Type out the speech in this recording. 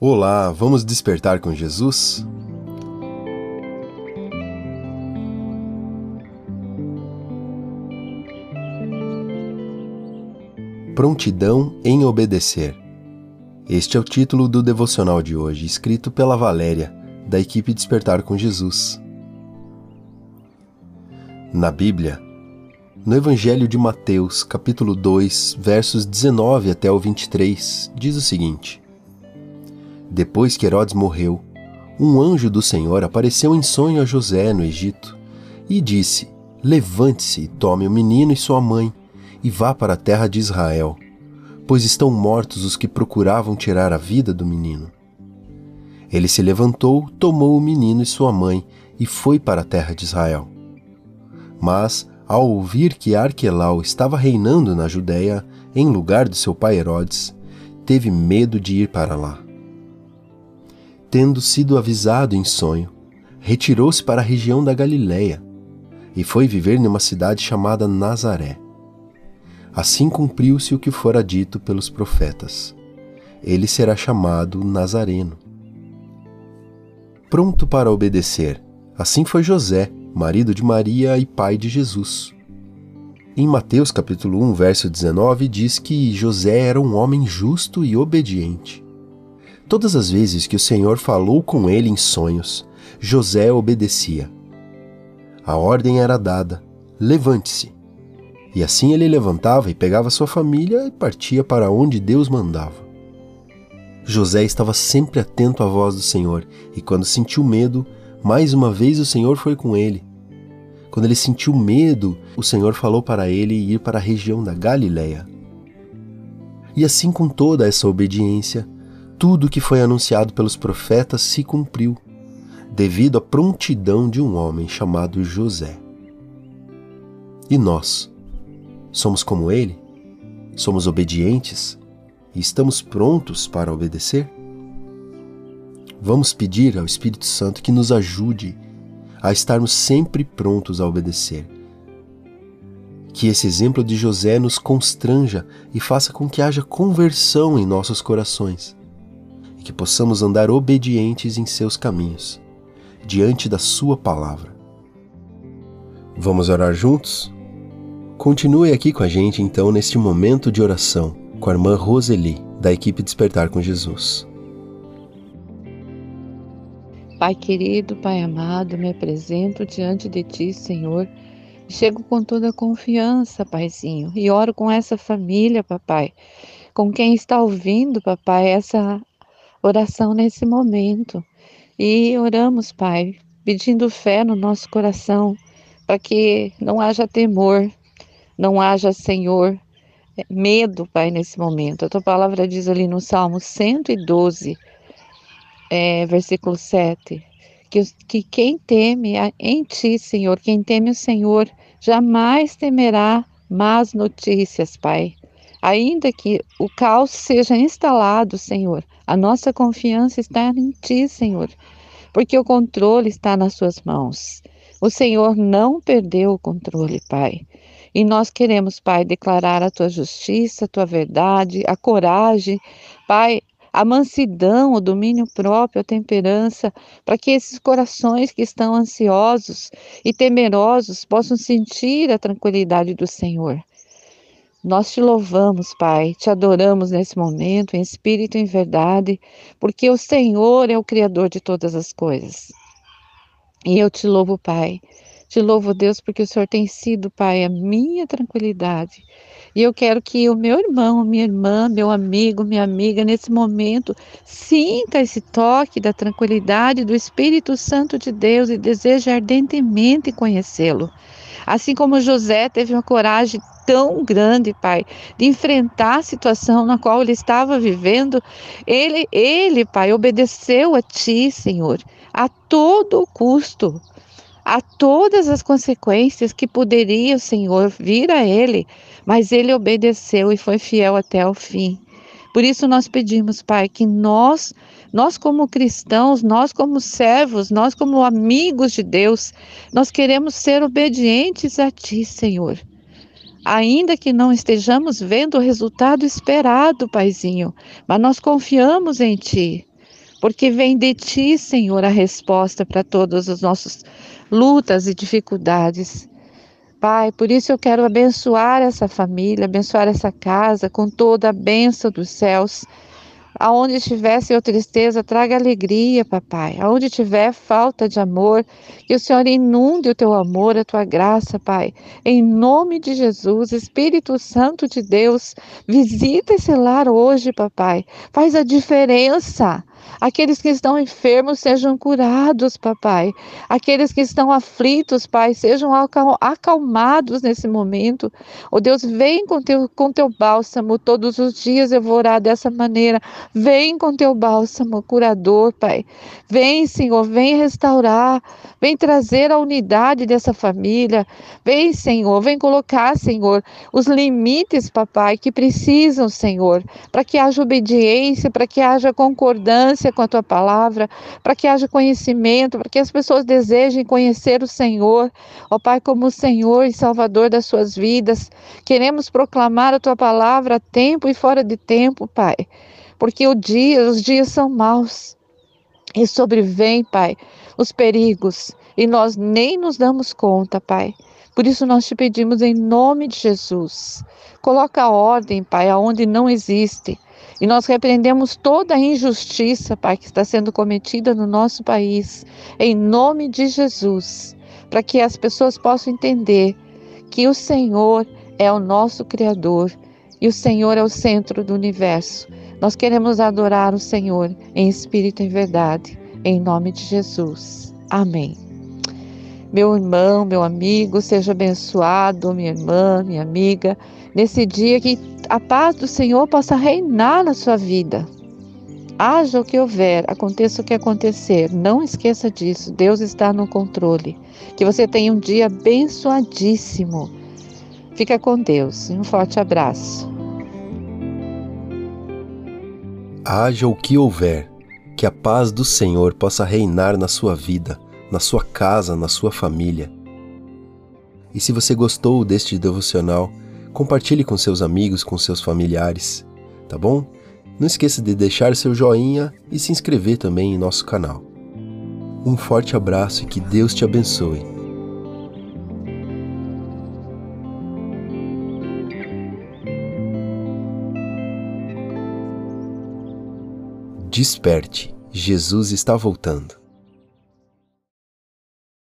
Olá, vamos despertar com Jesus? Prontidão em obedecer. Este é o título do devocional de hoje, escrito pela Valéria, da equipe Despertar com Jesus. Na Bíblia, no Evangelho de Mateus, capítulo 2, versos 19 até o 23, diz o seguinte: Depois que Herodes morreu, um anjo do Senhor apareceu em sonho a José no Egito e disse: Levante-se e tome o menino e sua mãe e vá para a terra de Israel, pois estão mortos os que procuravam tirar a vida do menino. Ele se levantou, tomou o menino e sua mãe e foi para a terra de Israel. Mas ao ouvir que Arquelau estava reinando na Judéia em lugar de seu pai Herodes, teve medo de ir para lá. Tendo sido avisado em sonho, retirou-se para a região da Galiléia e foi viver numa cidade chamada Nazaré. Assim cumpriu-se o que fora dito pelos profetas. Ele será chamado Nazareno. Pronto para obedecer, assim foi José, marido de Maria e pai de Jesus. Em Mateus capítulo 1, verso 19, diz que José era um homem justo e obediente. Todas as vezes que o Senhor falou com ele em sonhos, José obedecia. A ordem era dada: levante-se. E assim ele levantava e pegava sua família e partia para onde Deus mandava. José estava sempre atento à voz do Senhor, e quando sentiu medo, mais uma vez o Senhor foi com ele. Quando ele sentiu medo, o Senhor falou para ele ir para a região da Galiléia. E assim, com toda essa obediência, tudo que foi anunciado pelos profetas se cumpriu, devido à prontidão de um homem chamado José. E nós, somos como ele? Somos obedientes e estamos prontos para obedecer? Vamos pedir ao Espírito Santo que nos ajude a estarmos sempre prontos a obedecer. Que esse exemplo de José nos constranja e faça com que haja conversão em nossos corações que possamos andar obedientes em seus caminhos, diante da Sua palavra. Vamos orar juntos? Continue aqui com a gente então neste momento de oração com a irmã Roseli, da equipe Despertar com Jesus. Pai querido, Pai amado, me apresento diante de Ti, Senhor. Chego com toda a confiança, Paizinho, e oro com essa família, Papai, com quem está ouvindo, Papai, essa oração nesse momento. E oramos, Pai, pedindo fé no nosso coração, para que não haja temor, não haja, Senhor, medo, Pai, nesse momento. A tua palavra diz ali no Salmo 112, é, versículo 7, que, que quem teme em ti, Senhor, quem teme o Senhor, jamais temerá más notícias, Pai. Ainda que o caos seja instalado, Senhor, a nossa confiança está em Ti, Senhor, porque o controle está nas Suas mãos. O Senhor não perdeu o controle, Pai. E nós queremos, Pai, declarar a Tua justiça, a Tua verdade, a coragem, Pai, a mansidão, o domínio próprio, a temperança, para que esses corações que estão ansiosos e temerosos possam sentir a tranquilidade do Senhor. Nós te louvamos, Pai, te adoramos nesse momento, em espírito e em verdade, porque o Senhor é o Criador de todas as coisas. E eu te louvo, Pai. Te louvo, Deus, porque o Senhor tem sido, Pai, a minha tranquilidade. E eu quero que o meu irmão, minha irmã, meu amigo, minha amiga, nesse momento, sinta esse toque da tranquilidade do Espírito Santo de Deus e deseje ardentemente conhecê-lo. Assim como José teve uma coragem tão grande, Pai, de enfrentar a situação na qual ele estava vivendo, ele, ele, Pai, obedeceu a Ti, Senhor, a todo custo a todas as consequências que poderia Senhor vir a ele, mas ele obedeceu e foi fiel até o fim. Por isso nós pedimos, Pai, que nós, nós como cristãos, nós como servos, nós como amigos de Deus, nós queremos ser obedientes a Ti, Senhor. Ainda que não estejamos vendo o resultado esperado, Paizinho, mas nós confiamos em Ti. porque vem de ti, Senhor, a resposta para todas as nossas lutas e dificuldades. Pai, por isso eu quero abençoar essa família, abençoar essa casa com toda a bênção dos céus. Aonde estiver, Senhor, tristeza, traga alegria, papai. Aonde tiver falta de amor, que o Senhor inunde o teu amor, a tua graça, Pai. Em nome de Jesus, Espírito Santo de Deus, visita esse lar hoje, papai. Faz a diferença. Aqueles que estão enfermos sejam curados, papai. Aqueles que estão aflitos, pai, sejam acalmados nesse momento. Oh Deus, vem com teu, com teu bálsamo. Todos os dias eu vou orar dessa maneira. Vem com teu bálsamo curador, pai. Vem, Senhor, vem restaurar. Vem trazer a unidade dessa família. Vem, Senhor, vem colocar, Senhor, os limites, papai, que precisam, Senhor, para que haja obediência, para que haja concordância com a tua palavra, para que haja conhecimento, para que as pessoas desejem conhecer o Senhor, ó Pai, como o Senhor e Salvador das suas vidas. Queremos proclamar a tua palavra a tempo e fora de tempo, Pai, porque o dia, os dias são maus e sobrevém, Pai, os perigos e nós nem nos damos conta, Pai. Por isso nós te pedimos em nome de Jesus. Coloca ordem, Pai, aonde não existe. E nós repreendemos toda a injustiça, Pai, que está sendo cometida no nosso país, em nome de Jesus, para que as pessoas possam entender que o Senhor é o nosso Criador e o Senhor é o centro do universo. Nós queremos adorar o Senhor em espírito e verdade, em nome de Jesus. Amém. Meu irmão, meu amigo, seja abençoado, minha irmã, minha amiga, nesse dia que a paz do Senhor possa reinar na sua vida. Haja o que houver, aconteça o que acontecer, não esqueça disso. Deus está no controle. Que você tenha um dia abençoadíssimo. Fica com Deus. Um forte abraço. Haja o que houver, que a paz do Senhor possa reinar na sua vida, na sua casa, na sua família. E se você gostou deste devocional, compartilhe com seus amigos, com seus familiares, tá bom? Não esqueça de deixar seu joinha e se inscrever também em nosso canal. Um forte abraço e que Deus te abençoe. Desperte, Jesus está voltando.